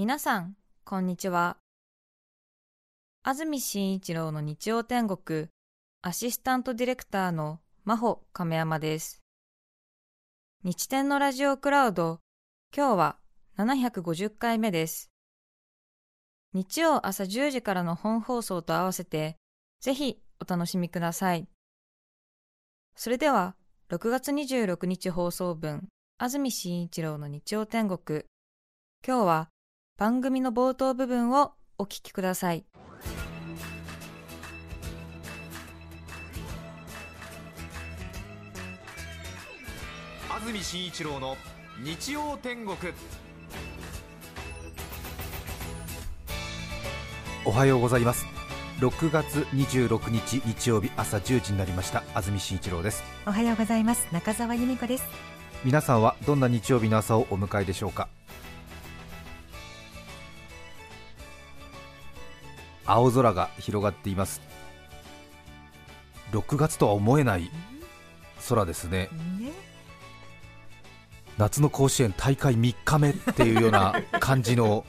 皆さん、こんにちは。安住紳一郎の日曜天国、アシスタントディレクターの真帆亀山です。日天のラジオクラウド、今日は750回目です。日曜朝10時からの本放送と合わせて、ぜひお楽しみください。それでは、6月26日放送分、安住紳一郎の日曜天国。今日は番組の冒頭部分をお聞きください。安住紳一郎の日曜天国。おはようございます。6月26日日曜日朝10時になりました。安住紳一郎です。おはようございます。中澤由美子です。皆さんはどんな日曜日の朝をお迎えでしょうか？青空が広がっています。6月とは思えない空ですね。夏の甲子園大会3日目っていうような感じの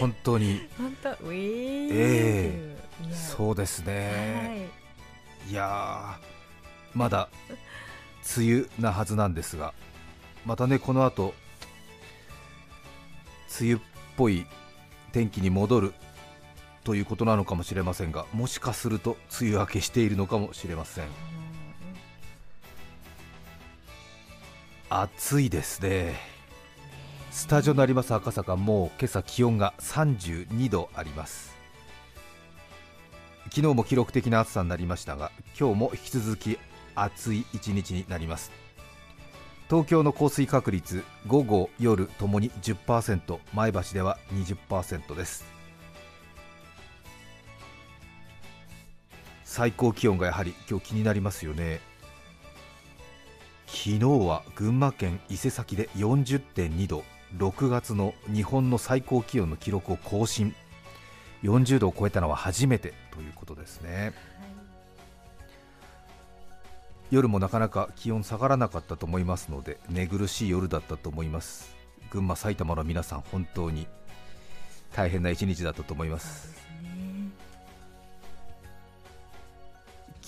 本当に。本当ええー、そうですね、はい、いやまだ梅雨なはずなんですがまたねこの後梅雨っぽい天気に戻るということなのかもしれませんがもしかすると梅雨明けしているのかもしれません。暑いですね。スタジオになります赤坂。もう今朝気温が32度あります。昨日も記録的な暑さになりましたが今日も引き続き暑い一日になります。東京の降水確率午後夜ともに10%前橋では20%です。最高気温がやはり今日気になりますよね。昨日は群馬県伊勢崎で40.2度6月の日本の最高気温の記録を更新。40度を超えたのは初めてということですね、はい、夜もなかなか気温下がらなかったと思いますので寝苦しい夜だったと思います。群馬埼玉の皆さん本当に大変な一日だったと思います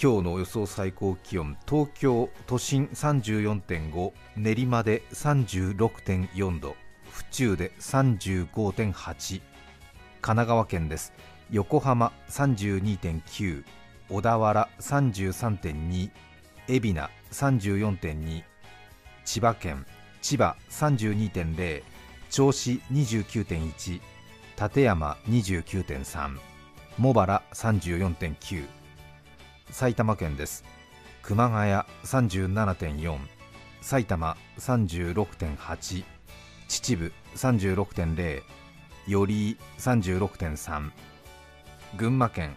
今日の予想最高気温東京都心34.5練馬で36.4度府中で35.8神奈川県です。横浜32.9小田原33.2海老名34.2千葉県千葉32.0銚子29.1館山29.3茂原34.9埼玉県です。熊谷37.4埼玉36.8秩父36.0寄居36.3群馬県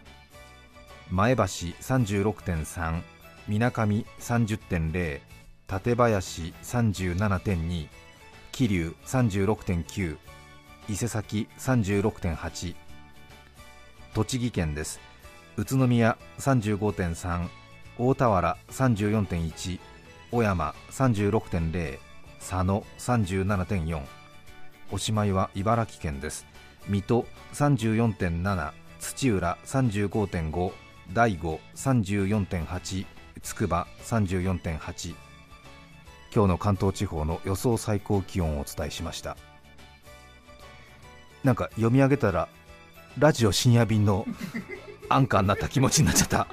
前橋36.3みなかみ30.0館林37.2桐生36.9伊勢崎36.8栃木県です。宇都宮35.3大田原34.1小山36.0佐野37.4おしまいは茨城県です。水戸34.7土浦35.5大子34.8つくば34.8今日の関東地方の予想最高気温をお伝えしました。なんか読み上げたらラジオ深夜便のアンカーになった気持ちになっちゃった。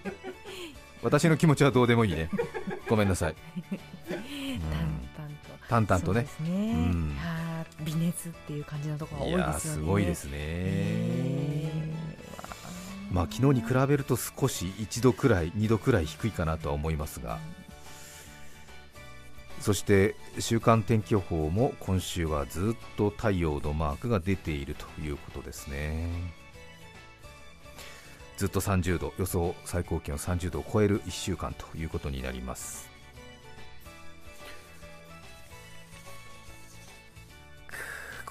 私の気持ちはどうでもいいね。ごめんなさい、淡々と。ね。ね、うん、微熱っていう感じのところが多いですよね。すごいですね、まあ昨日に比べると少し1度くらい2度くらい低いかなとは思いますが、そして週間天気予報も今週はずっと太陽のマークが出ているということですねずっと30度予想最高気温30度を超える1週間ということになります。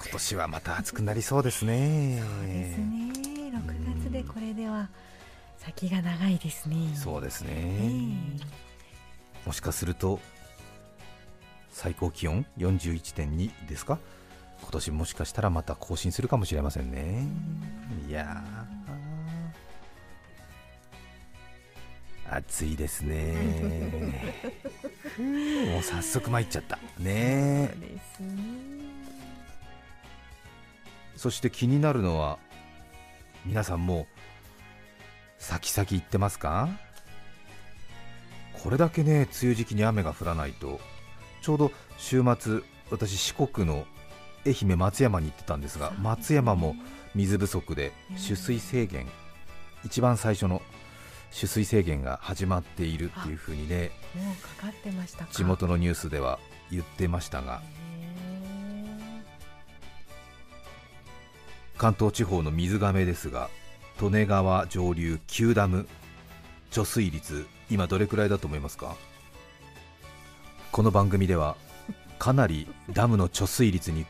今年はまた暑くなりそうですね。そうですね。6月でこれでは先が長いですね。そうですね、えー、もしかすると最高気温41.2ですか？今年もしかしたらまた更新するかもしれませんね。いや暑いですね。もう早速参っちゃった。ね。そして気になるのは皆さんもう先々行ってますか？これだけね梅雨時期に雨が降らないとちょうど週末私四国の愛媛松山に行ってたんですが松山も水不足でうん取水制限一番最初の取水制限が始まっているっていう風にねもうかかってましたか。地元のニュースでは言ってましたが関東地方の水がめですが利根川上流9ダム貯水率今どれくらいだと思いますか？この番組ではかなりダムの貯水率に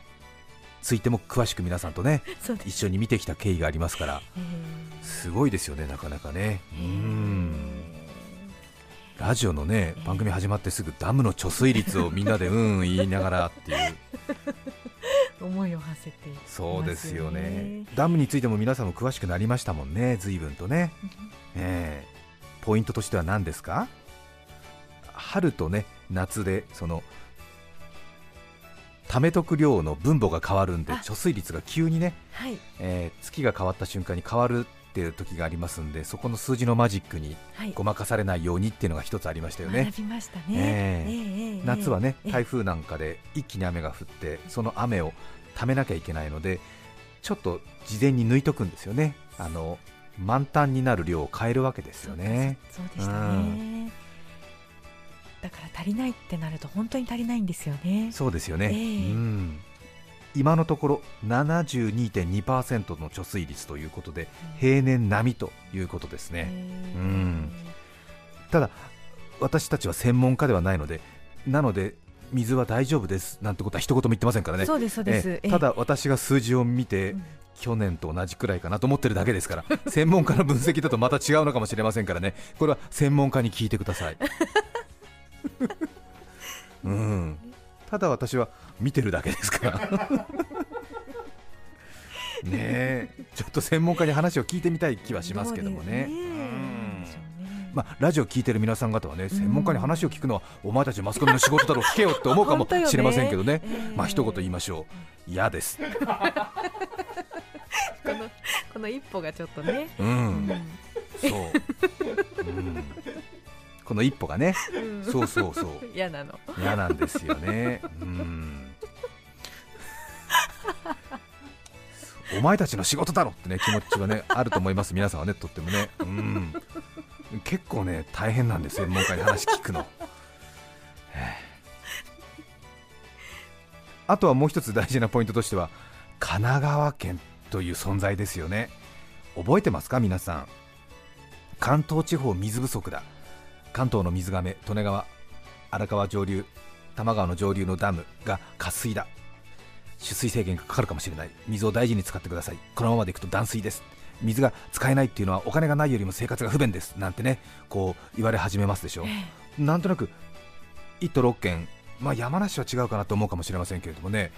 ついても詳しく皆さんとね一緒に見てきた経緯がありますから。えー。すごいですよねなかなかね。うえん。ラジオのね番組始まってすぐダムの貯水率をみんなで うん言いながらっていう。ー思いを馳せてそうですよね。ダムについても皆さんも詳しくなりましたもんね随分とね、ええ。ポイントとしては何ですか？春とね夏でその貯めとく量の分母が変わるんであ。貯水率が急にね、はい。えー月が変わった瞬間に変わるっていう時がありますんでそこの数字のマジックにはい。ごまかされないようにっていうのが一つありましたよね。学びましたね、ええ夏はねええ台風なんかで一気に雨が降ってその雨をためなきゃいけないのでちょっと事前に抜いとくんですよね。あの満タンになる量を変えるわけですよね。そうでしたね、だから足りないってなると本当に足りないんですよね。そうですよね、ええ。うん。今のところ72.2%の貯水率ということで平年並みということですね、え。うん。ただ私たちは専門家ではないのでなので水は大丈夫ですなんてことは一言も言ってませんからね。そうですそうです、ええ。ただ私が数字を見て、うん。去年と同じくらいかなと思ってるだけですから専門家の分析だとまた違うのかもしれませんからね。これは専門家に聞いてくださいうん。ただ私は見てるだけですから。ねえ。ちょっと専門家に話を聞いてみたい気はしますけどもね。そうまあ、ラジオ聞いてる皆さん方はね専門家に話を聞くのはお前たちマスコミの仕事だろう聞けよって思うかもしれませんけどね。ええ。まあ一言言いましょう。嫌です。このこの一歩がちょっとね、ううんん。そう、うん、この一歩がね。うん。そうそうそう。嫌なの。嫌なんですよね。うん。お前たちの仕事だろってね気持ちはねあると思います。皆さんはねとってもね。うん。結構ね大変なんです専門家に話聞くの。あとはもう一つ大事なポイントとしては神奈川県という存在ですよね。覚えてますか皆さん。関東地方水不足だ関東の水がめ利根川荒川上流多摩川の上流のダムが渇水だ。取水制限がかかるかもしれない。水を大事に使ってください。このままでいくと断水です。水が使えないっていうのはお金がないよりも生活が不便です。なんてねこう言われ始めますでしょなんとなく1都6県、まあ、山梨は違うかなと思うかもしれませんけれどもね。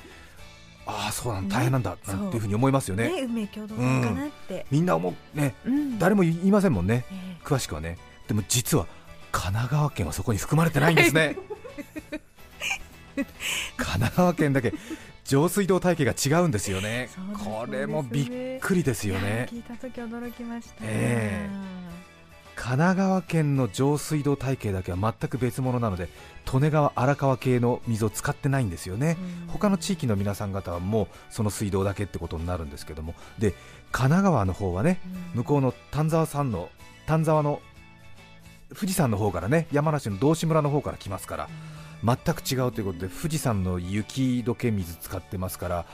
ああそうなんだ。大変なんだ。ねなんていうふうに思いますよね。ね運命共同体かなって、みんな思う。ね。うん。誰も言いませんもんね。え。詳しくはね。でも実は神奈川県はそこに含まれてないんですね。神奈川県だけ上水道体系が違うんですよね。そうですこれもびっくりですえよね。聞いた時驚きました。え神奈川県の上水道体系だけは全く別物なので利根川荒川系の水を使ってないんですよね。うん。他の地域の皆さん方はもうその水道だけってことになるんですけども。で神奈川の方はね向こうの丹沢山の丹沢の富士山の方からね山梨の道志村の方から来ますから全く違うということで富士山の雪解け水使ってますから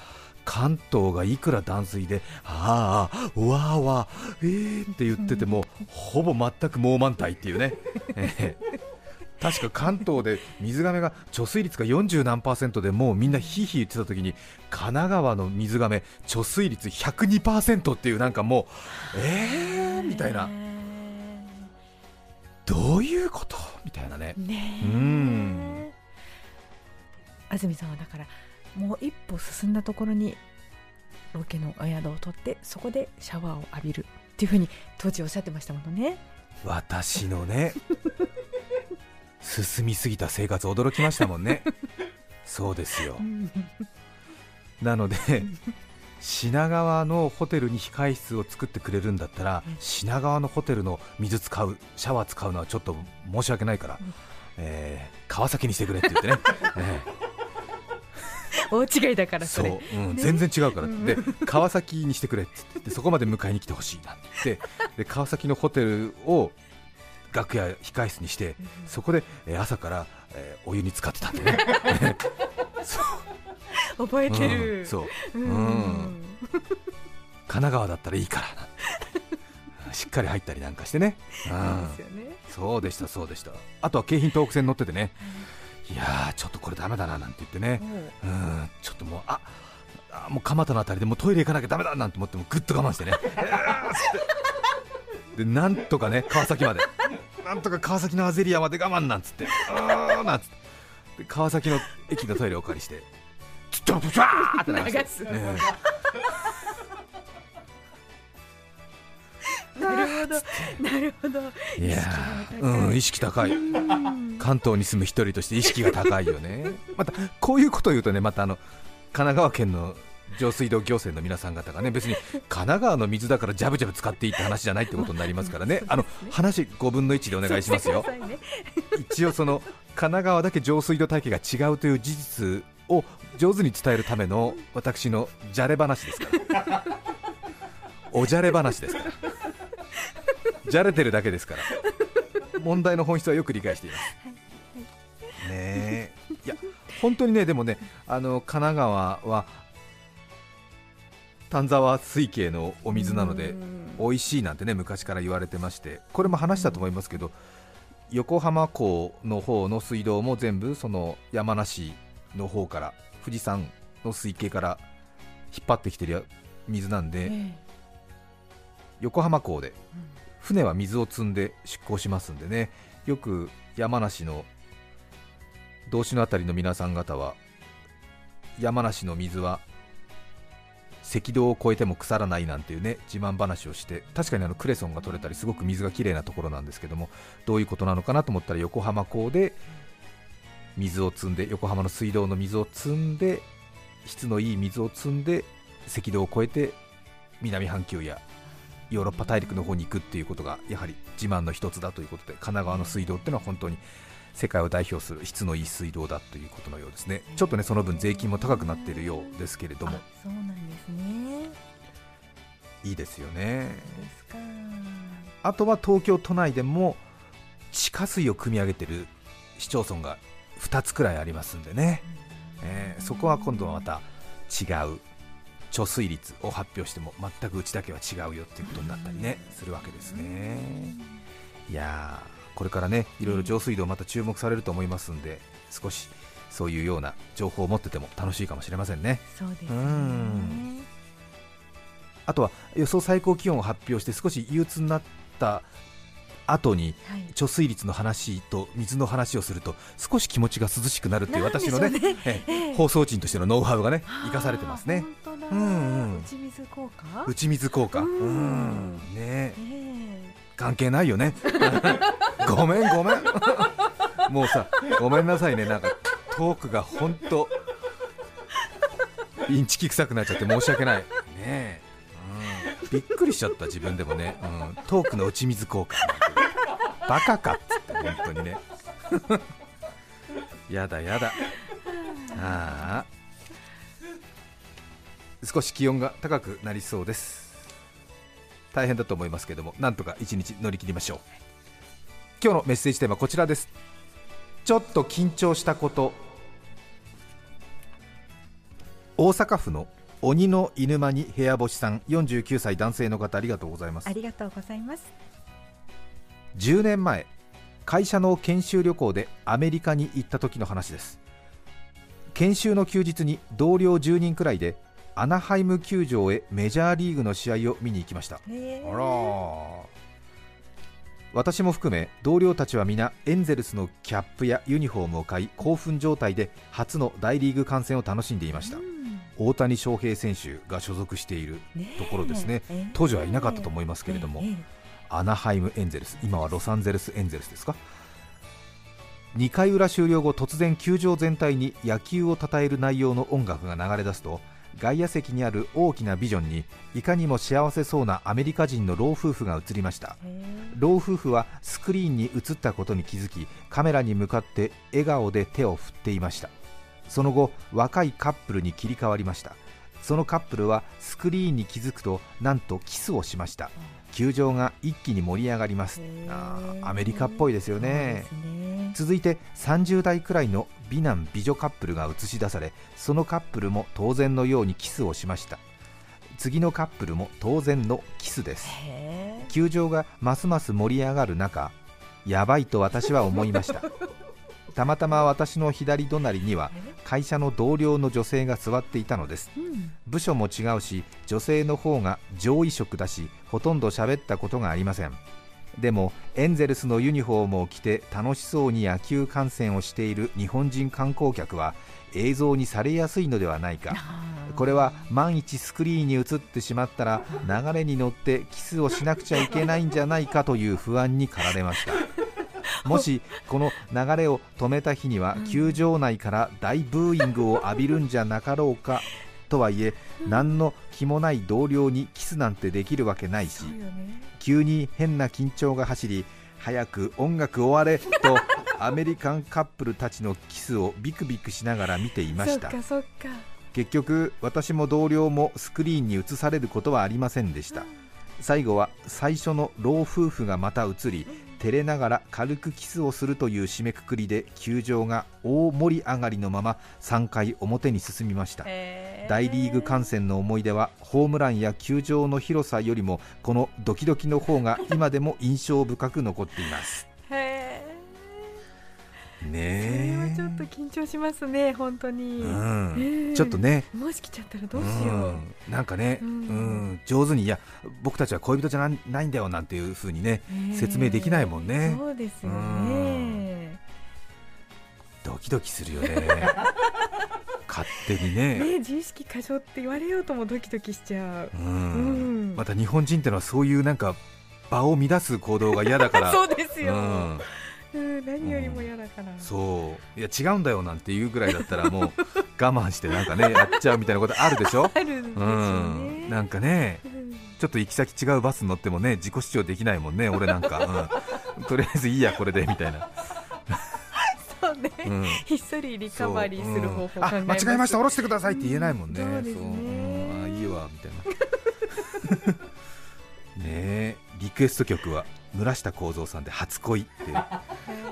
関東がいくら断水でああわーわーえーって言っててもほぼ全く猛満体っていうね、ええ。確か関東で水がめが貯水率が40何パーセントでもうみんなひいひい言ってた時に神奈川の水がめ貯水率102%っていうなんかもうえーみたいなどういうこと？みたいなね。ねえ。うん。安住さんはだからもう一歩進んだところにロケのお宿を取ってそこでシャワーを浴びるっていうふうに当時おっしゃってましたものね。私のね進みすぎた生活驚きましたもんね。そうですよ。うん。なので品川のホテルに控室を作ってくれるんだったらうん。品川のホテルの水使うシャワー使うのはちょっと申し訳ないから、うん。えー川崎にしてくれって言ってね、え大違いだからーそれ。そう、うんね。全然違うから、うん。で川崎にしてくれって言ってそこまで迎えに来てほしいなって。で川崎のホテルを楽屋控室にしてそこで、えー朝から、えーお湯に浸かってたんでね 覚えてる、うんそう。うん。うん神奈川だったらいいからしっかり入ったりなんかしてね、うそうんですよね。そうでしたそうでした。あとは京浜東北線乗っててね。いやーちょっとこれダメだななんて言ってね。もう。うんちょっともうああもう蒲田のあたりでもうトイレ行かなきゃダメだなんて思ってもぐっと我慢してね。でなんとかね川崎まで。なんとか川崎のアゼリアまで我慢なんつって。あーなんつって。で川崎の駅のトイレをお借りして。ちょっとブシャーって流して。流すえ なるほど。なるほど。えいやー意識が高い。うん意識高い。うん。関東に住む一人として意識が高いよね。またこういうことを言うとねまたあの神奈川県の上水道行政の皆さん方がね別に神奈川の水だからジャブジャブ使っていいって話じゃないってことになりますからね。あの話5分の1でお願いしますよ。一応その神奈川だけ上水道体系が違うという事実を上手に伝えるための私のじゃれ話ですから。おじゃれ話ですから。じゃれてるだけですから。問題の本質はよく理解しています。ねえ。いや本当にねでもねあの神奈川は丹沢水系のお水なのでうん。美味しいなんてね昔から言われてましてこれも話したと思いますけど、横浜港の方の水道も全部その山梨の方から富士山の水系から引っ張ってきてるや水なんで、え横浜港でえ船は水を積んで出港しますんでねよく山梨の道志のあたりの皆さん方は山梨の水は赤道を越えても腐らないなんていうね自慢話をして確かにあのクレソンが取れたりすごく水がきれいなところなんですけどもどういうことなのかなと思ったら横浜港で水を積んで横浜の水道の水を積んで質のいい水を積んで赤道を越えて南半球やヨーロッパ大陸の方に行くっていうことがやはり自慢の一つだということで神奈川の水道っていうのは本当に世界を代表する質のいい水道だということのようですね。ちょっとねその分税金も高くなっているようですけれども。あそうなんですね。いいですよね。あとは東京都内でも地下水を汲み上げてる市町村が2つくらいありますんでね、えーそこは今度はまた違う貯水率を発表しても全くうちだけは違うよっていうことになったりねするわけですね。いやーこれからねいろいろ上水道また注目されると思いますんで少しそういうような情報を持ってても楽しいかもしれませんね。そうですね。うん。あとは予想最高気温を発表して少し憂鬱になった後にはい。貯水率の話と水の話をすると少し気持ちが涼しくなるっていう私のね。ね ええええ放送人としてのノウハウがね生かされてますね。あー本当だ、うんうん。打ち水効果？打ち水効果。ううん。んねええ関係ないよね。ごめんごめん。もうさごめんなさいね。なんかトークが本当インチキ臭くなっちゃって申し訳ない。ねえ、うん、びっくりしちゃった自分でもね、うん、トークの打ち水効果。バカかっつって本当にね。やだやだ。ああ。少し気温が高くなりそうです。大変だと思いますけどもなんとか一日乗り切りましょう。今日のメッセージテーマはこちらです。ちょっと緊張したこと。大阪府の鬼の犬間に部屋干しさん49歳男性の方ありがとうございます。ありがとうございます。10年前会社の研修旅行でアメリカに行った時の話です。研修の休日に同僚10人くらいでアナハイム球場へメジャーリーグの試合を見に行きました。へえあら私も含め同僚たちは皆エンゼルスのキャップやユニフォームを買い興奮状態で初の大リーグ観戦を楽しんでいました。うん。大谷翔平選手が所属しているところですね。ええ。当時はいなかったと思いますけれどもええ。えアナハイムエンゼルス今はロサンゼルスエンゼルスですか？2回裏終了後突然球場全体に野球を称える内容の音楽が流れ出すと外野席にある大きなビジョンにいかにも幸せそうなアメリカ人の老夫婦が映りました。老夫婦はスクリーンに映ったことに気づきカメラに向かって笑顔で手を振っていました。その後若いカップルに切り替わりました。そのカップルはスクリーンに気づくとなんとキスをしました。球場が一気に盛り上がります。あーアメリカっぽいですよね。続いて30代くらいの美男美女カップルが映し出されそのカップルも当然のようにキスをしました。次のカップルも当然のキスです。球場がますます盛り上がる中やばいと私は思いました。たまたま私の左隣には会社の同僚の女性が座っていたのです。うん。部署も違うし女性の方が上位職だしほとんど喋ったことがありませんでもエンゼルスのユニフォームを着て楽しそうに野球観戦をしている日本人観光客は映像にされやすいのではないか。これは万一スクリーンに映ってしまったら流れに乗ってキスをしなくちゃいけないんじゃないかという不安に駆られました。もしこの流れを止めた日にはうん。球場内から大ブーイングを浴びるんじゃなかろうかとはいえ何の気もない同僚にキスなんてできるわけないし急に変な緊張が走り早く音楽終われとアメリカンカップルたちのキスをビクビクしながら見ていました。そっかそっか。結局私も同僚もスクリーンに映されることはありませんでした。最後は最初の老夫婦がまた映り照れながら軽くキスをするという締めくくりで球場が大盛り上がりのまま3回表に進みました。へー大リーグ観戦の思い出はホームランや球場の広さよりもこのドキドキの方が今でも印象深く残っています。ねえ。それはちょっと緊張しますね本当に、うん。ええちょっとね。もし来ちゃったらどうしよう、ん。なんかね、ううん。ん上手にいや僕たちは恋人じゃなないんだよなんていう風にね説明できないもんね。そうですようねドキドキするよね 勝手にね。ね自意識過剰って言われようともドキドキしちゃう。う、うん。んまた日本人ってのはそういうなんか場を乱す行動が嫌だから。そうですよ、うん。うん、何よりも嫌だから、そう。いや違うんだよなんていうぐらいだったらもう 我慢してなんかねやっちゃうみたいなことあるでしょ？あるんですうよん、ねなんかねうん。ちょっと行き先違うバスに乗ってもね自己主張できないもんね俺なんか、うん、とりあえずいいやこれでみたいな、そ ひっそりリカバリーする方法うう。ん間違えました。下ろしてくださいって言えないもんね、うんそうですね。う。んあいいわみたいな。ねえ。リクエスト曲は村下幸三さんで初恋って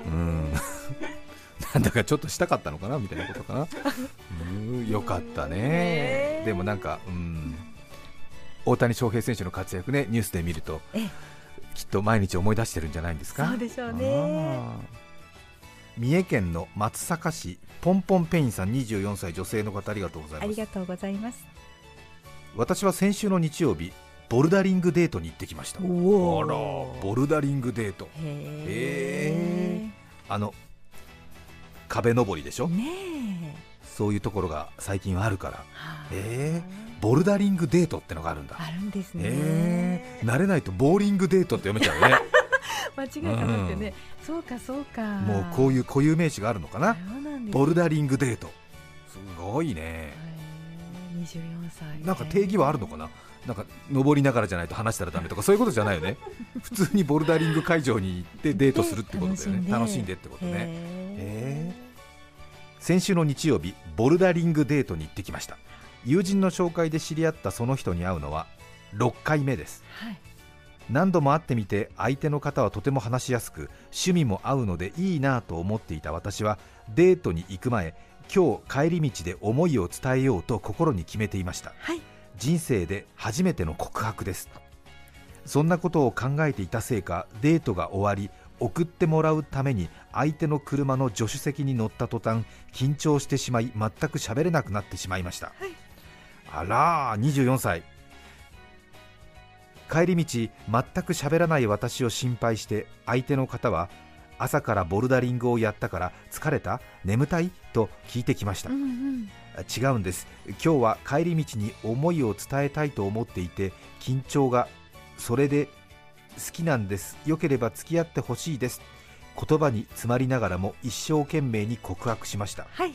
う。ん。なんだかちょっとしたかったのかなみたいなことかな。うんよかったね。ねでもなんかうん。大谷翔平選手の活躍ねニュースで見るとええ。きっと毎日思い出してるんじゃないんですか？そうでしょうね三重県の松阪市ポンポンペインさん24歳女性の方ありがとうございます。ありがとうございます。私は先週の日曜日ボルダリングデートに行ってきました。あら。おボルダリングデート。へあの壁登りでしょ？え。ねそういうところが最近はあるから。ええ。ボルダリングデートってのがあるんだ。あるんですね、え。ー、慣れないとボーリングデートって読めちゃうね間違えたなってね、そうかそうか。もうこういう固有名詞があるのかな。ボルダリングデート。すごいね。へー24歳。なんか定義はあるのかな。なんか登りながらじゃないと話したらダメとかそういうことじゃないよね。普通にボルダリング会場に行ってデートするってことだよね。楽しんで。ってことね。へへ先週の日曜日ボルダリングデートに行ってきました。友人の紹介で知り合ったその人に会うのは6回目です。ーはい何度も会ってみて相手の方はとても話しやすく趣味も合うのでいいなと思っていた私はデートに行く前今日帰り道で思いを伝えようと心に決めていました。はい。人生で初めての告白です。そんなことを考えていたせいかデートが終わり送ってもらうために相手の車の助手席に乗った途端緊張してしまい全く喋れなくなってしまいました、あらー24歳帰り道全く喋らない私を心配して相手の方は朝からボルダリングをやったから疲れた？眠たい？と聞いてきました、うんうん。違うんです。今日は帰り道に思いを伝えたいと思っていて緊張がそれで好きなんです。よければ付き合ってほしいです。言葉に詰まりながらも一生懸命に告白しました。はい。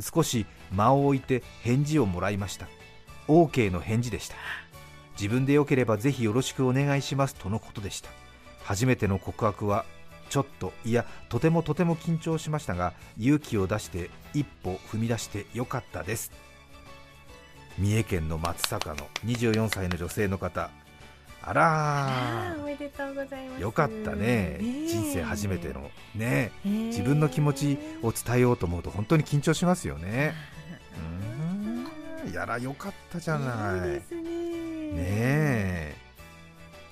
少し間を置いて返事をもらいました。OK の返事でした自分でよければぜひよろしくお願いしますとのことでした。初めての告白はちょっといやとてもとても緊張しましたが勇気を出して一歩踏み出してよかったです。三重県の松坂の24歳の女性の方ああらーおめでとうございます。よかったね。え。人生初めてのねえー自分の気持ちを伝えようと思うと本当に緊張しますよね。うーんやらよかったじゃない。ねいいねえ。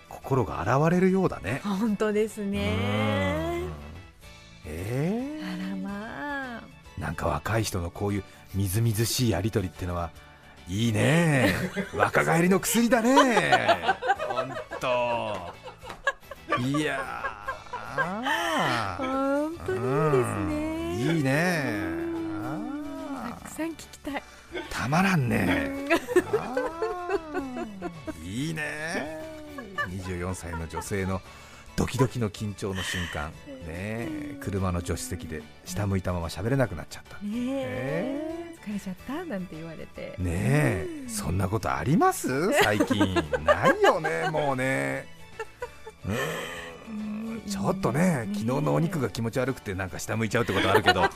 心が洗われるようだね。本当ですうねん。えあらまあ。ー、なんか若い人のこういうみずみずしいやりとりってのはいいね。若返りの薬だね。本当。いやー。本当にいいですね。いいね。あたくさん聞きたい。ーたまらんね いいね。24歳の女性のドキドキの緊張の瞬間。ね車の助手席で下向いたまま喋れなくなっちゃった。ねえ疲れちゃった？なんて言われて。ねえそんなことあります？最近。ないよねもうね。うーん。ちょっとね昨日のお肉が気持ち悪くてなんか下向いちゃうってことあるけど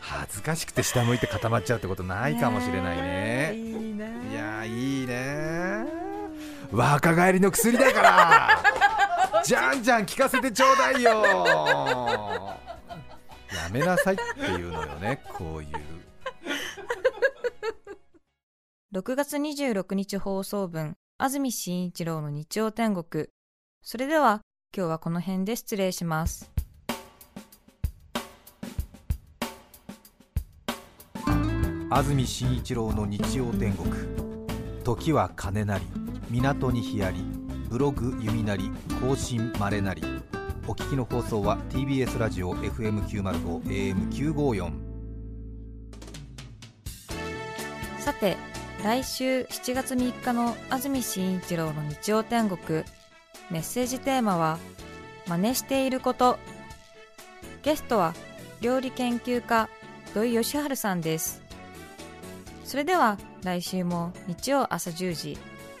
恥ずかしくて下向いて固まっちゃうってことないかもしれないね若返りの薬だから。じゃんじゃん聞かせてちょうだいよ。やめなさいっていうのよねこういう。6月26日放送分安住紳一郎の日曜天国。それでは今日はこの辺で失礼します。安住紳一郎の日曜天国。時は金なり港に日ありブログ弓なり更新まれなり。お聞きの放送は TBS ラジオ FM905 AM954 さて来週7月3日の安住紳一郎の日曜天国。メッセージテーマは「真似していること」ゲストは料理研究家土井善晴さんです。それでは来週も日曜朝10時。